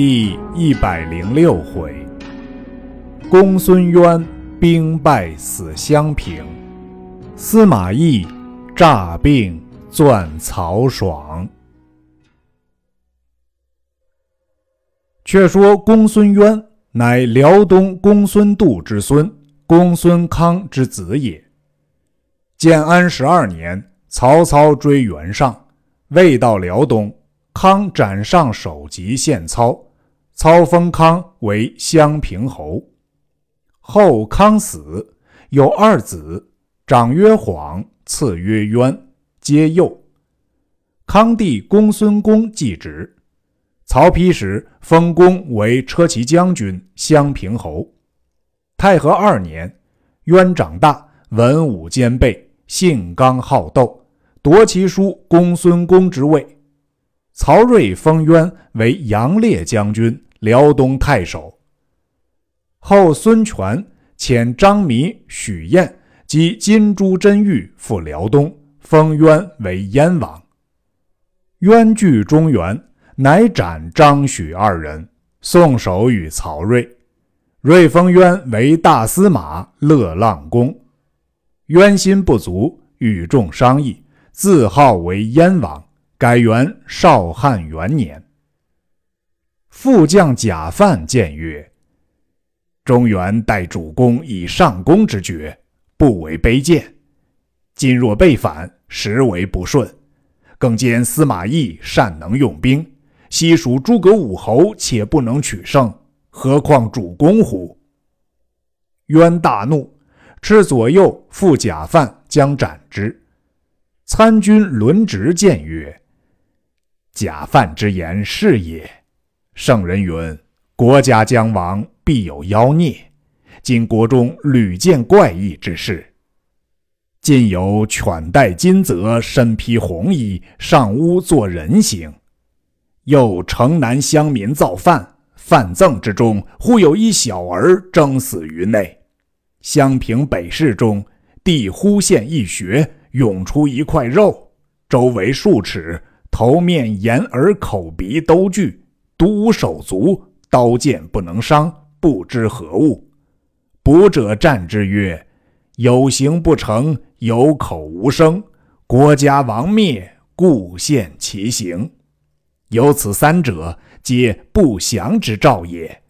第一百零六回，公孙渊兵败死襄平，司马懿诈病钻曹爽。却说公孙渊乃辽东公孙度之孙，公孙康之子也。建安十二年，曹操追袁尚，未到辽东。康斩上首级献操，操封康为襄平侯。后康死，有二子，长曰晃，次曰渊，皆幼。康弟公孙恭继职，曹丕时封公为车骑将军、襄平侯。太和二年，渊长大，文武兼备，性刚好斗，夺其叔公孙恭之位。曹睿封渊为杨烈将军、辽东太守。后孙权遣张弥、许彦及金珠、真玉赴辽东，封渊为燕王。渊据中原，乃斩张许二人，送首与曹睿。睿封渊为大司马、乐浪公。渊心不足，与众商议，自号为燕王。改元少汉元年。副将贾范谏曰：“中原待主公以上公之爵，不为卑贱。今若被反，实为不顺。更兼司马懿善能用兵，西蜀诸葛武侯且不能取胜，何况主公乎？”渊大怒，斥左右副贾范将斩之。参军轮直谏曰：贾范之言是也。圣人云：“国家将亡，必有妖孽。”今国中屡见怪异之事。今有犬戴金泽，身披红衣，上屋做人形；又城南乡民造饭，饭赠之中，忽有一小儿争死于内。襄平北市中，地忽现一穴，涌出一块肉，周围数尺。头面眼耳口鼻都具，独无手足，刀剑不能伤，不知何物。卜者战之曰：“有形不成，有口无声，国家亡灭，故现其形。有此三者，皆不祥之兆也。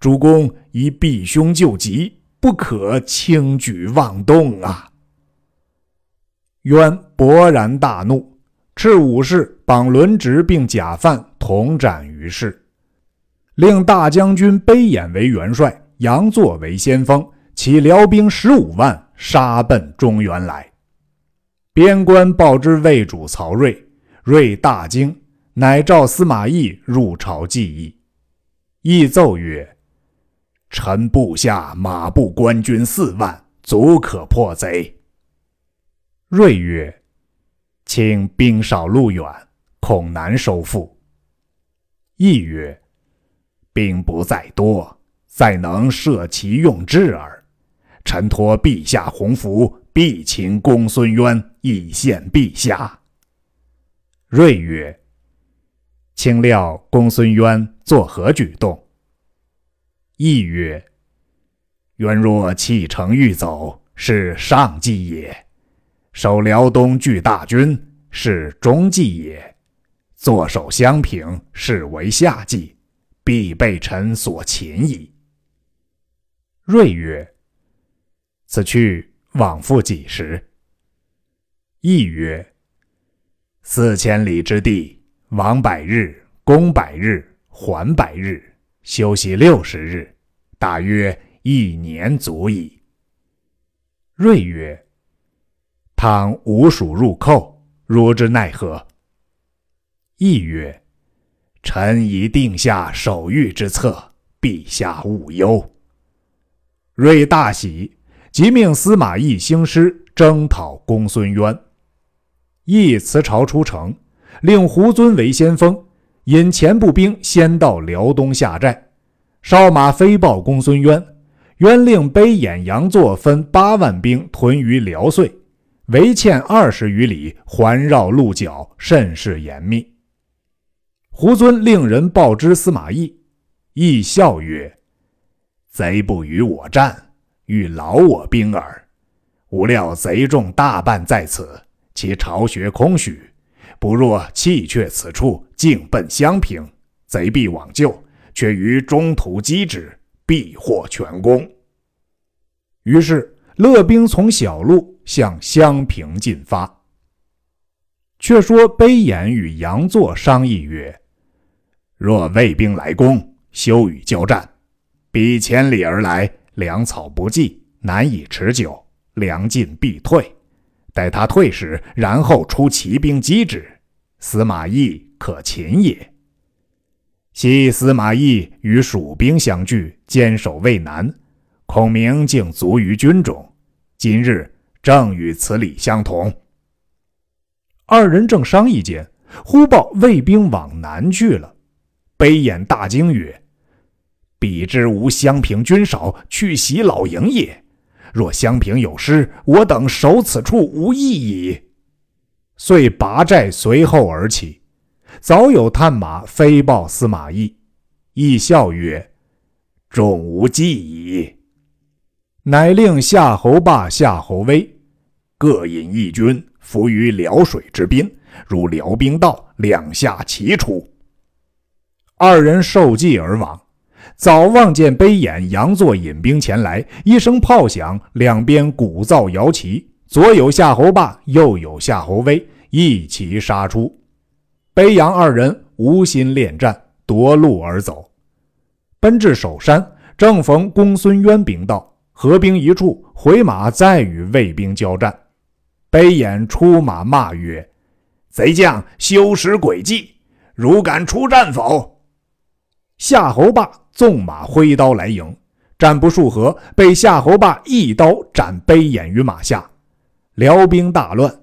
主公宜避凶救急，不可轻举妄动啊！”渊勃然大怒。斥武士绑轮直，并假犯同斩于市，令大将军卑衍为元帅，杨作为先锋，起辽兵十五万，杀奔中原来。边关报之魏主曹睿，睿大惊，乃召司马懿入朝计议。懿奏曰：“臣部下马步官军四万，足可破贼。”睿曰。请兵少路远，恐难收复。懿曰：“兵不在多，在能设其用之耳。臣托陛下洪福，必擒公孙渊，以献陛下。”睿曰：“卿料公孙渊作何举动？”懿曰：“渊若弃城欲走，是上计也。”守辽东拒大军是中计也，坐守襄平是为下计，必被臣所擒矣。睿曰：“此去往复几时？”懿曰：“四千里之地，往百日，攻百日，还百日，休息六十日，大约一年足矣。”睿曰。倘吴蜀入寇，汝之奈何？懿曰：“臣已定下守御之策，陛下勿忧。”睿大喜，即命司马懿兴师征讨公孙渊。懿辞朝出城，令胡遵为先锋，引前部兵先到辽东下寨，哨马飞报公孙渊。渊令卑衍、杨作分八万兵屯于辽遂。围堑二十余里，环绕鹿角，甚是严密。胡遵令人报知司马懿，亦笑曰：“贼不与我战，欲劳我兵耳。吾料贼众大半在此，其巢穴空虚，不若弃却此处，径奔襄平，贼必往救，却于中途击之，必获全功。”于是乐兵从小路向襄平进发。却说卑衍与杨作商议曰：“若魏兵来攻，”休与交战，彼千里而来，粮草不济，难以持久，粮尽必退。待他退时，然后出骑兵击之，司马懿可擒也。昔司马懿与蜀兵相聚，坚守渭南，孔明竟卒于军中。今日正与此理相同。二人正商议间，忽报魏兵往南去了。悲眼大惊曰：彼之吾襄平军少，去袭老营也。若襄平有失，我等守此处无益矣。遂拔寨随后而起。早有探马飞报司马懿，懿笑曰：“众无计矣。”乃令夏侯霸、夏侯威各引一军伏于辽水之滨，如辽兵到，两下齐出。二人受计而往。早望见卑衍、杨作引兵前来，一声炮响，两边鼓噪摇旗，左有夏侯霸，右有夏侯威，一齐杀出。卑杨二人无心恋战，夺路而走，奔至首山，正逢公孙渊兵到，合兵一处，回马再与魏兵交战。卑衍出马骂曰：“贼将休使诡计，如敢出战否？”夏侯霸。纵马挥刀来迎，战不数合，被夏侯霸一刀斩卑眼于马下。辽兵大乱，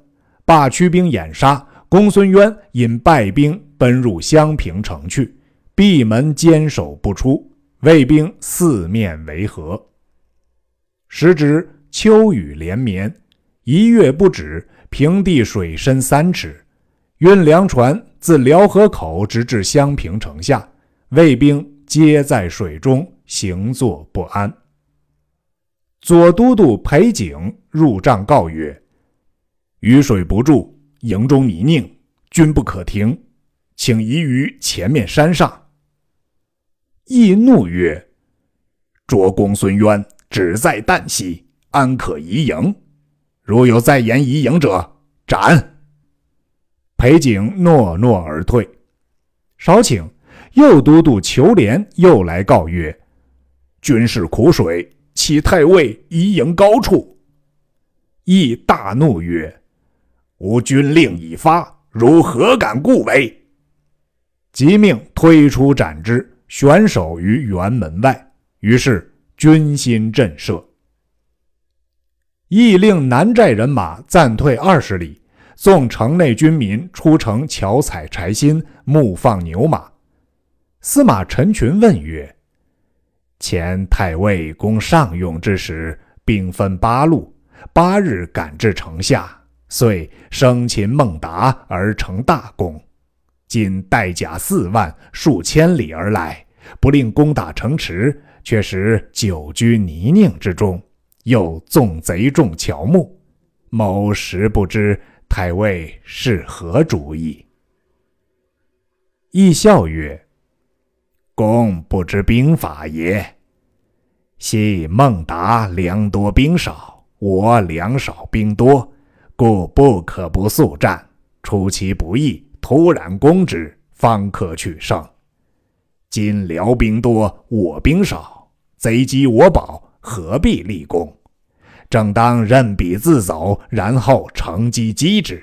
霸驱兵掩杀。公孙渊引败兵奔入襄平城去，闭门坚守不出。魏兵四面围合。时值秋雨连绵，一月不止，平地水深三尺。运粮船自辽河口直至襄平城下，卫兵。皆在水中行坐不安。左都督裴景入帐告曰：“雨水不住，营中泥泞，军不可停，请移于前面山上。”易怒曰：“捉公孙渊只在旦夕，安可移营？如有再言移营者，斩！”裴景诺诺而退。少顷。右都督裘连又来告曰：“军事苦水，启太尉移营高处。”亦大怒曰：“吾军令已发，如何敢故为？”即命推出斩之，悬首于辕门外。于是军心震慑。亦令南寨人马暂退二十里，纵城内军民出城巧采柴薪，牧放牛马。司马陈群问曰：“前太尉攻上用之时，兵分八路，八日赶至城下，遂生擒孟达而成大功。今带甲四万，数千里而来，不令攻打城池，却使久居泥泞之中，又纵贼众乔木。某实不知太尉是何主意。”亦笑曰。公不知兵法也。昔孟达粮多兵少，我粮少兵多，故不可不速战，出其不意，突然攻之，方可取胜。今辽兵多，我兵少，贼击我保，何必立功？正当任彼自走，然后乘机击之。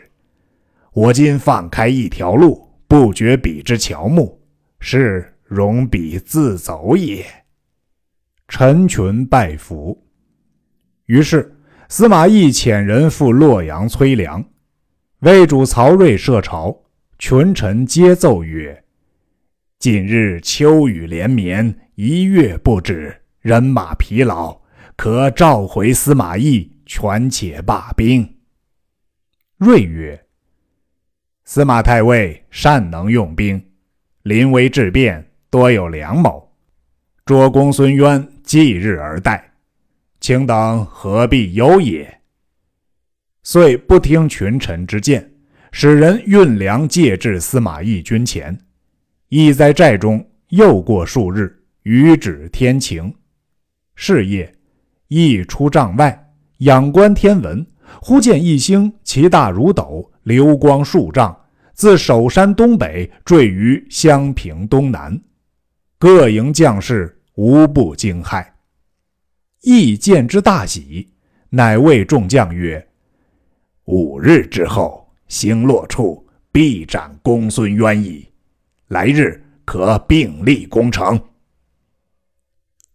我今放开一条路，不绝彼之乔木，是。容彼自走也。陈群拜服。于是司马懿遣人赴洛阳催粮。魏主曹睿设朝，群臣皆奏曰：“近日秋雨连绵，一月不止，人马疲劳，可召回司马懿，权且罢兵。”睿曰：“司马太尉善能用兵，临危致变。”多有良谋，捉公孙渊即日而待，卿等何必忧也？”遂不听群臣之见，使人运粮借至司马懿军前。懿在寨中又过数日，雨止天晴。是夜，懿出帐外，仰观天文，忽见一星，其大如斗，流光数丈，自首山东北坠于襄平东南。各营将士无不惊骇。义见之大喜，乃谓众将曰：五日之后，星落处必斩公孙渊矣。来日可并立攻城。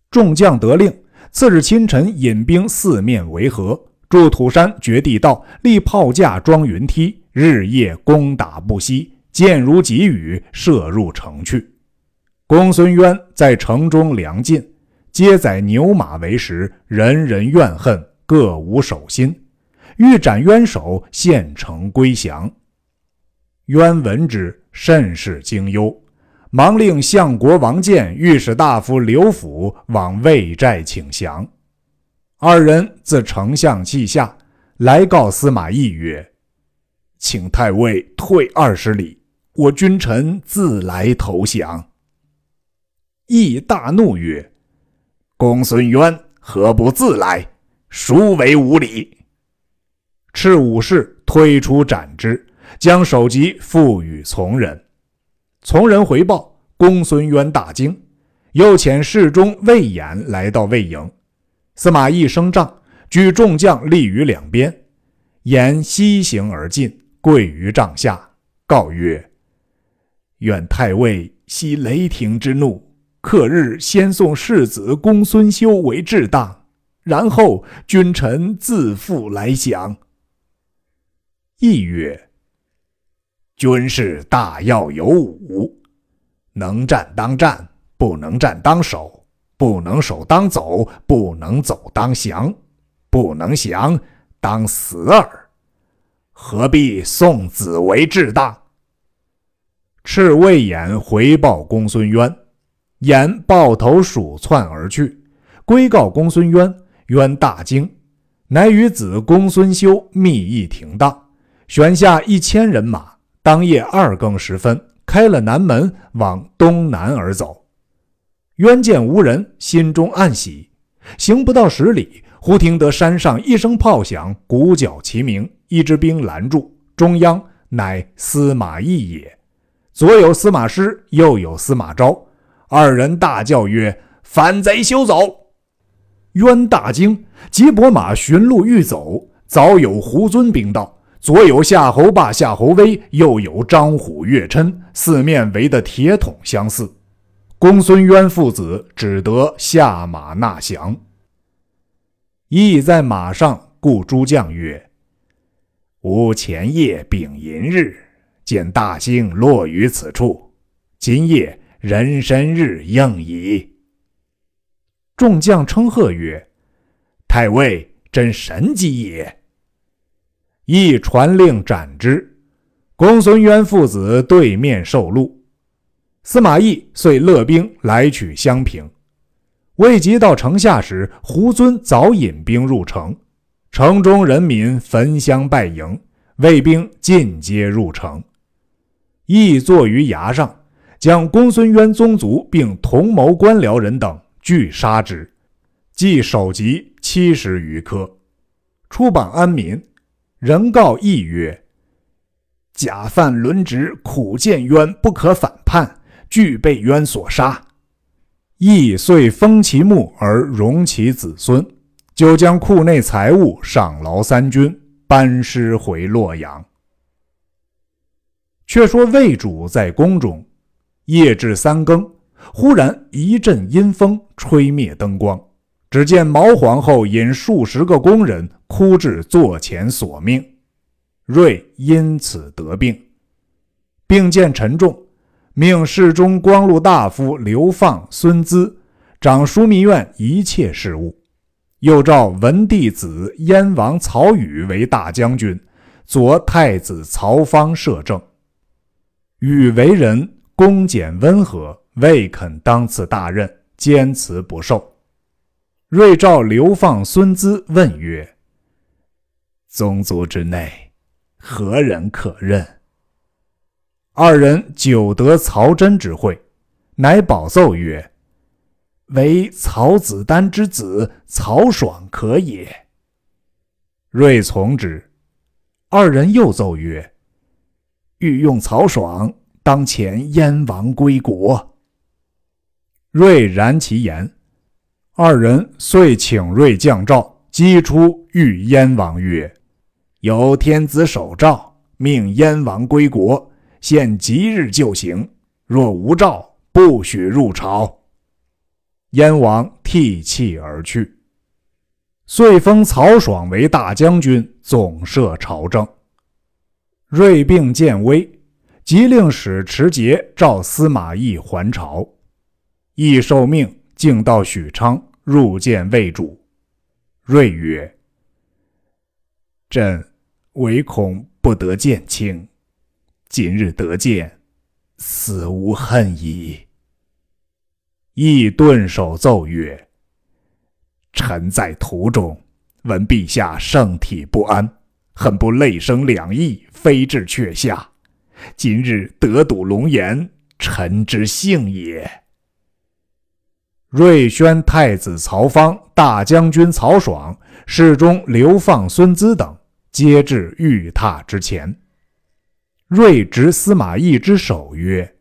众将得令，次日清晨引兵四面围合，筑土山掘地道，立炮架装云梯，日夜攻打不息，箭如急雨，射入城去。公孙渊在城中粮尽，皆载牛马为食，人人怨恨，各无守心。欲斩冤首，献城归降。渊闻之，甚是惊忧，忙令相国王建、御史大夫刘辅往魏寨请降。二人自丞相气下来告司马懿曰：“请太尉退二十里，我君臣自来投降。”亦大怒曰：“公孙渊何不自来？孰为无礼？”赤武士推出斩之，将首级付与从人。从人回报，公孙渊大惊，又遣侍中魏延来到魏营。司马懿升帐，举众将立于两边。延西行而进，跪于帐下，告曰：“愿太尉息雷霆之怒，克日先送世子公孙休为至当，然后君臣自负来降。”亦曰：“军事大要有五，能战当战，不能战当守，不能守当走，不能走当降，不能降当死耳。何必送子为至当？”赤魏衍回报公孙渊，言抱头鼠窜而去，归告公孙渊。渊大惊，乃与子公孙休密议停当。选下一千人马，当夜二更时分，开了南门，往东南而走。渊见无人，心中暗喜。行不到十里，忽听得山上一声炮响，鼓角齐鸣，一支兵拦住，中央乃司马懿也。左有司马师，右有司马昭，二人大叫曰：“反贼休走！”渊大惊，急拨马寻路欲走，早有胡遵兵到。左有夏侯霸、夏侯威，右有张虎、岳琛，四面围的铁桶相似。公孙渊父子只得下马纳降。亦在马上，故诸将曰：“吾前夜丙寅日，见大星落于此处，今夜壬申日应矣。”众将称贺曰：“太尉真神机也。”亦传令斩之。公孙渊父子对面受戮。司马懿遂勒兵来取襄平。未及到城下时，胡遵早引兵入城，城中人民焚香拜迎，卫兵尽皆入城。懿坐于崖上，将公孙渊宗族并同谋官僚人等俱杀之，计首级七十余颗，出榜安民。人告义曰：“假犯轮职，苦见冤，不可反叛，俱被冤所杀。”义遂封其墓而容其子孙，就将库内财物赏劳三军，班师回洛阳。却说魏主在宫中，夜至三更，忽然一阵阴风，吹灭灯光。只见毛皇后引数十个宫人哭至座前索命，瑞因此得病，病渐沉重，命侍中光禄大夫刘放、孙资掌枢密院一切事务，又召文帝子燕王曹宇为大将军，左太子曹芳摄政。宇为人恭俭温和，未肯当此大任，坚辞不受。睿召流放孙资，问曰：“宗族之内，何人可任？”二人久得曹真之会，乃保奏曰：“唯曹子丹之子曹爽可也。”睿从之。二人又奏曰：“欲用曹爽，当前燕王归国。”睿然其言。二人遂请睿降诏，击出御燕王曰：“有天子守诏，命燕王归国。”现即日就行，若无诏，不许入朝。燕王涕泣而去。遂封曹爽为大将军，总摄朝政。瑞病渐危，即令使持节召司马懿还朝。懿受命，径到许昌，入见魏主。瑞曰：“朕唯恐不得见卿。”今日得见，死无恨矣。亦顿首奏曰：“臣在途中，闻陛下圣体不安，恨不泪生两翼，飞至阙下。今日得睹龙颜，臣之幸也。”瑞宣太子曹芳、大将军曹爽、侍中流放孙资等，皆至御榻之前。睿执司马懿之手曰：“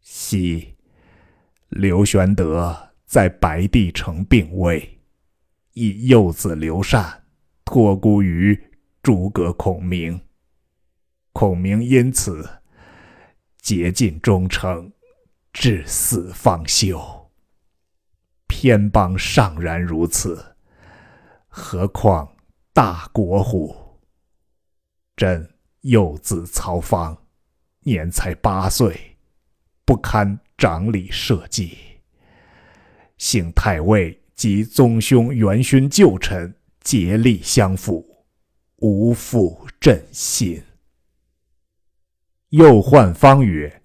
昔刘玄德在白帝城病危，以幼子刘禅托孤于诸葛孔明。孔明因此竭尽忠诚，至死方休。偏邦尚然如此，何况大国乎？朕。”幼子曹芳，年才八岁，不堪掌理社稷。幸太尉及宗兄元勋旧臣竭力相辅，无负朕心。又唤方曰：“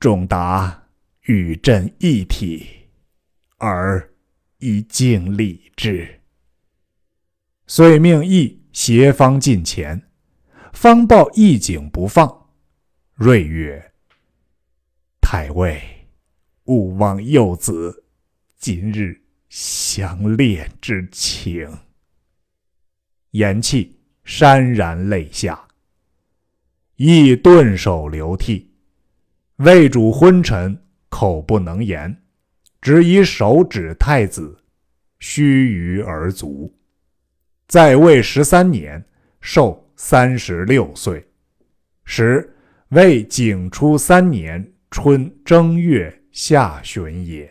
仲达与朕一体，而以敬礼之。”遂命义携方近前。方报义景不放，睿曰：“太尉，勿忘幼子今日相恋之情。”言讫，潸然泪下。亦顿首流涕。魏主昏沉，口不能言，只以手指太子，须臾而卒。在位十三年，寿。三十六岁，时魏景初三年春正月下旬也。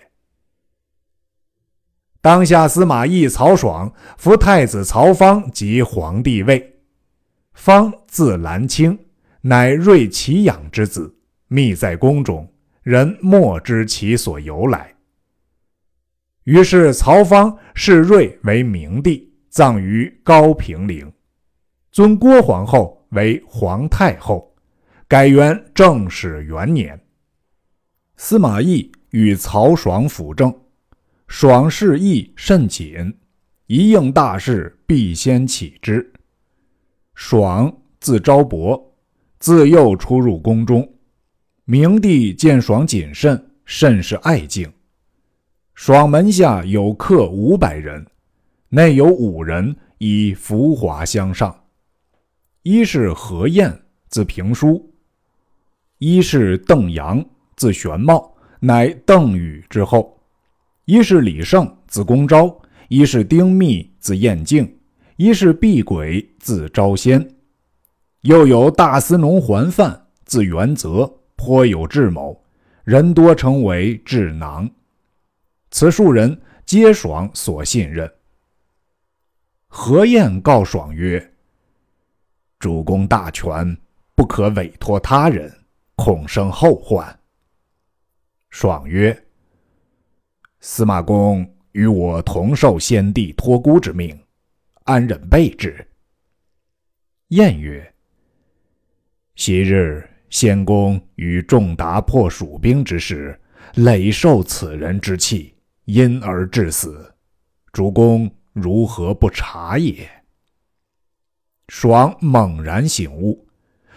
当下司马懿、曹爽扶太子曹芳即皇帝位。方字兰卿，乃睿其养之子，密在宫中，人莫知其所由来。于是曹芳视睿为明帝，葬于高平陵。尊郭皇后为皇太后，改元正始元年。司马懿与曹爽辅政，爽事义甚谨，一应大事必先启之。爽字昭伯，自幼出入宫中。明帝见爽谨慎，甚是爱敬。爽门下有客五百人，内有五人以浮华相上。一是何晏，字平叔；一是邓阳，字玄茂，乃邓禹之后；一是李胜，字公昭；一是丁密，字彦敬；一是毕轨，字昭先。又有大司农桓范，字元泽，颇有智谋，人多称为智囊。此数人皆爽所信任。何晏告爽曰。主公大权，不可委托他人，恐生后患。爽曰：“司马公与我同受先帝托孤之命，安忍备之？”晏曰：“昔日先公与仲达破蜀兵之时，累受此人之气，因而致死。主公如何不察也？”爽猛然醒悟，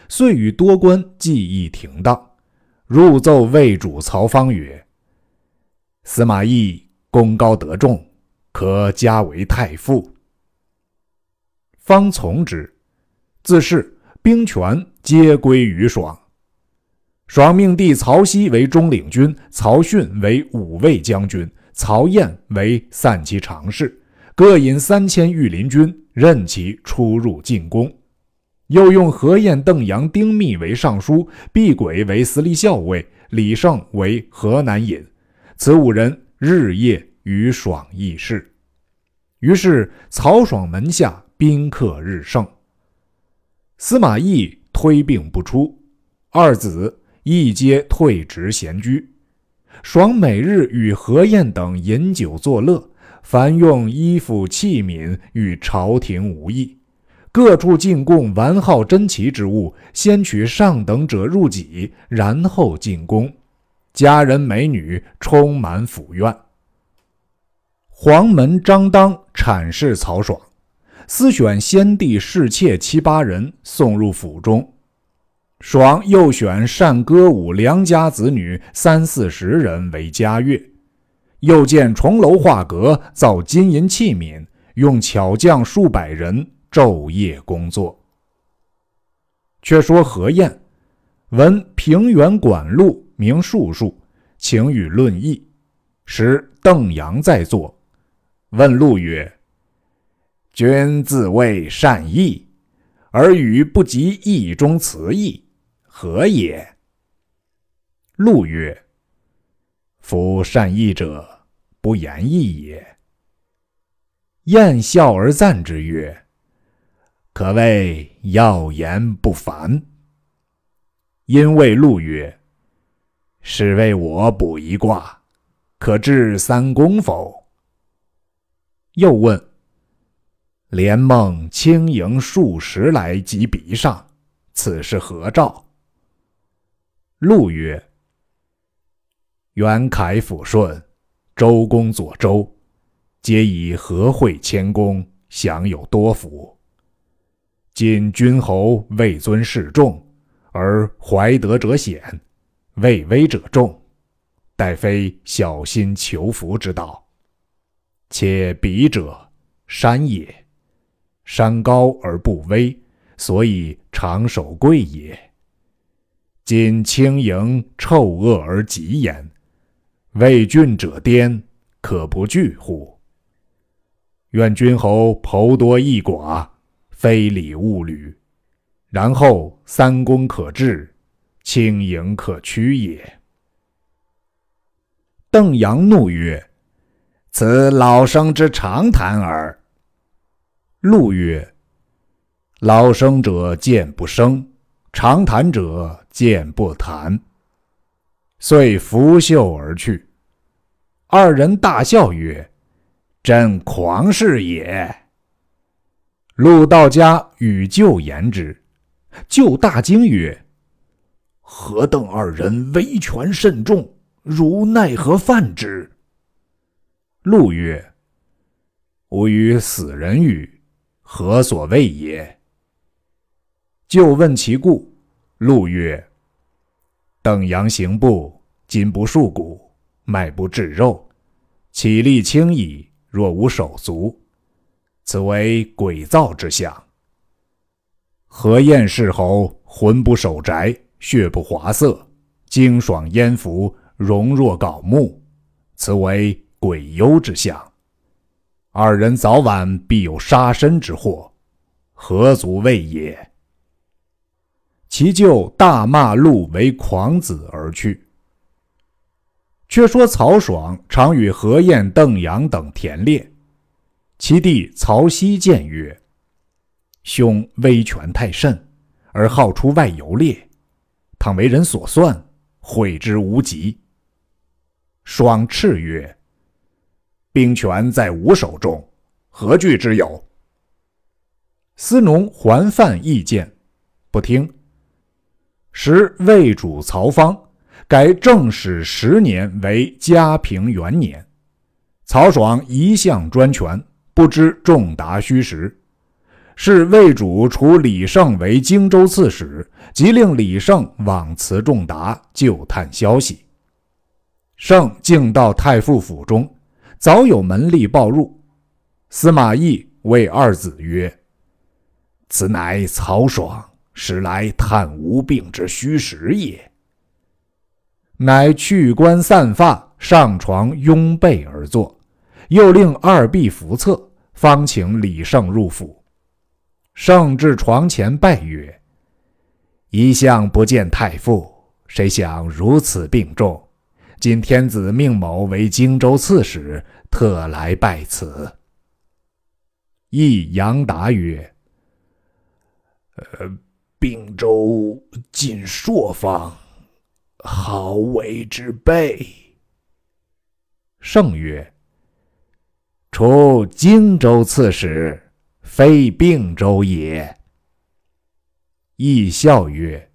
遂与多官计议停当，入奏魏主曹芳曰：“司马懿功高德重，可加为太傅。”方从之，自是兵权皆归于爽。爽命弟曹熙为中领军，曹训为五卫将军，曹燕为散骑常侍，各引三千御林军，任其出入进攻。又用何晏、邓阳、丁密为尚书，毕轨为司隶校尉，李胜为河南尹。此五人日夜与爽议事。于是曹爽门下。宾客日盛，司马懿推病不出，二子亦皆退职闲居。爽每日与何晏等饮酒作乐，凡用衣服器皿与朝廷无异。各处进贡完好珍奇之物，先取上等者入己，然后进宫。佳人美女充满府院。黄门张当阐释曹爽。私选先帝侍妾七八人送入府中，爽又选善歌舞良家子女三四十人为家乐，又建重楼画阁，造金银器皿，用巧匠数百人昼夜工作。却说何晏闻平原管路名术数，请与论议，时邓阳在座，问路曰。君自谓善意，而语不及意中词意，何也？陆曰：“夫善意者，不言意也。”晏笑而赞之曰：“可谓要言不凡。”因谓陆曰：“是为我卜一卦，可治三公否？”又问。连梦轻盈数十来及鼻上，此是何兆？陆曰：“元凯抚顺，周公左周，皆以和会谦恭，享有多福。今君侯位尊势重，而怀德者显，位微者众，待非小心求福之道。且彼者山也。”山高而不危，所以长守贵也。今轻盈臭恶而极严，为俊者颠，可不惧乎？愿君侯剖多益寡，非礼勿履，然后三公可治，轻盈可屈也。邓阳怒曰：“此老生之常谈耳。”陆曰：“老生者见不生，常谈者见不谈。”遂拂袖而去。二人大笑曰：“朕狂士也！”陆道家与舅言之，舅大惊曰：“何等二人威权甚重，如奈何犯之？”陆曰：“吾与死人语。”何所谓也？就问其故。陆曰：“邓阳行步，筋不束骨，脉不至肉，起立轻矣，若无手足，此为鬼造之象。何晏氏侯，魂不守宅，血不华色，精爽焉服，容若槁木，此为鬼幽之象。”二人早晚必有杀身之祸，何足畏也？其舅大骂陆为狂子而去。却说曹爽常与何晏、邓阳等田猎，其弟曹熙谏曰：“兄威权太甚，而好出外游猎，倘为人所算，悔之无及。”爽叱曰。兵权在吾手中，何惧之有？司农还犯意见，不听。时魏主曹芳改正始十年为嘉平元年。曹爽一向专权，不知仲达虚实，是魏主除李胜为荆州刺史，即令李胜往辞仲达就探消息。胜竟到太傅府中，早有门吏报入。司马懿谓二子曰：“此乃曹爽使来探无病之虚实也。”乃去冠散发，上床拥被而坐。又令二婢扶侧，方请李胜入府。胜至床前拜曰：“一向不见太傅，谁想如此病重？今天子命某为荆州刺史，特来拜辞。”义杨答曰：“呃，并州近朔方，好为之备。”胜曰。除荆州刺史，非并州也。义笑曰：“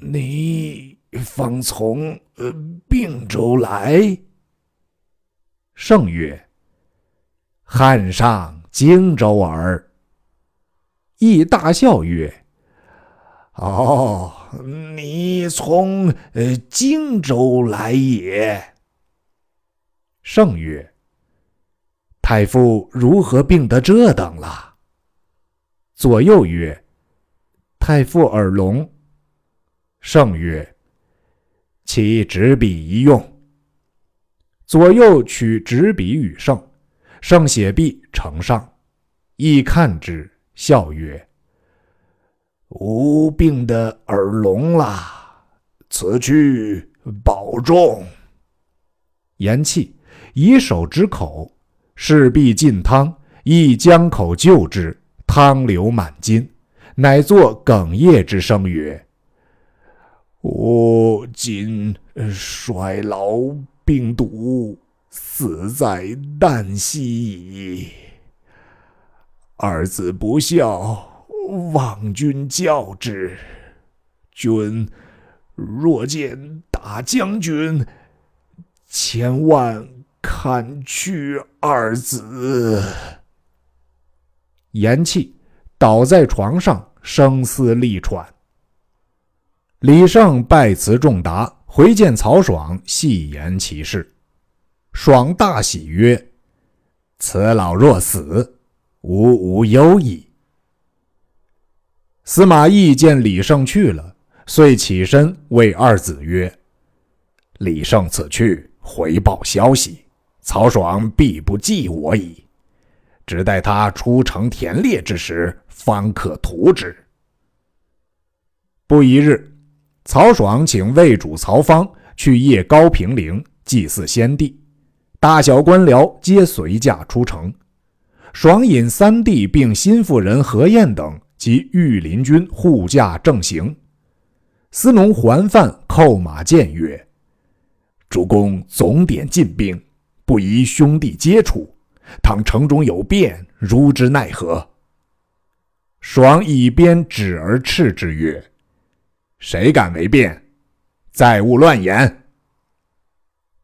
你方从呃并州来？”圣曰：“汉上荆州耳。”亦大笑曰：“哦，你从呃荆州来也。”圣曰。太傅如何病得这等了？左右曰：“太傅耳聋。”圣曰：“其执笔一用。”左右取执笔与圣，圣写毕呈上，亦看之，笑曰：“吾病得耳聋了，此去保重。”言讫，以手之口。势必进汤，亦将口就之，汤流满襟，乃作哽咽之声曰：“我今衰老病笃，死在旦夕矣。儿子不孝，望君教之。君若见大将军，千万。”看去二子，言讫，倒在床上，声嘶力喘。李胜拜辞仲达，回见曹爽，细言其事。爽大喜曰：“此老若死，吾无忧矣。”司马懿见李胜去了，遂起身谓二子曰：“李胜此去，回报消息。”曹爽必不记我矣，只待他出城田猎之时，方可图之。不一日，曹爽请魏主曹芳去谒高平陵祭祀先帝，大小官僚皆随驾出城。爽引三弟并新妇人何晏等及御林军护驾正行。司农桓范叩马谏曰：“主公总点进兵。”不宜兄弟接触，倘城中有变，如之奈何？爽以鞭指而斥之曰：“谁敢违变？再勿乱言。”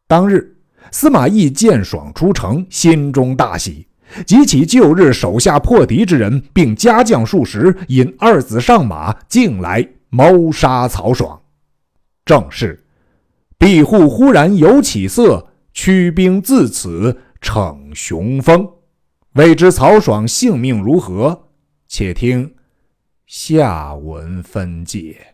当日，司马懿见爽出城，心中大喜，即起旧日手下破敌之人，并加将数十，引二子上马，径来谋杀曹爽。正是，庇护忽然有起色。驱兵自此逞雄风，未知曹爽性命如何？且听下文分解。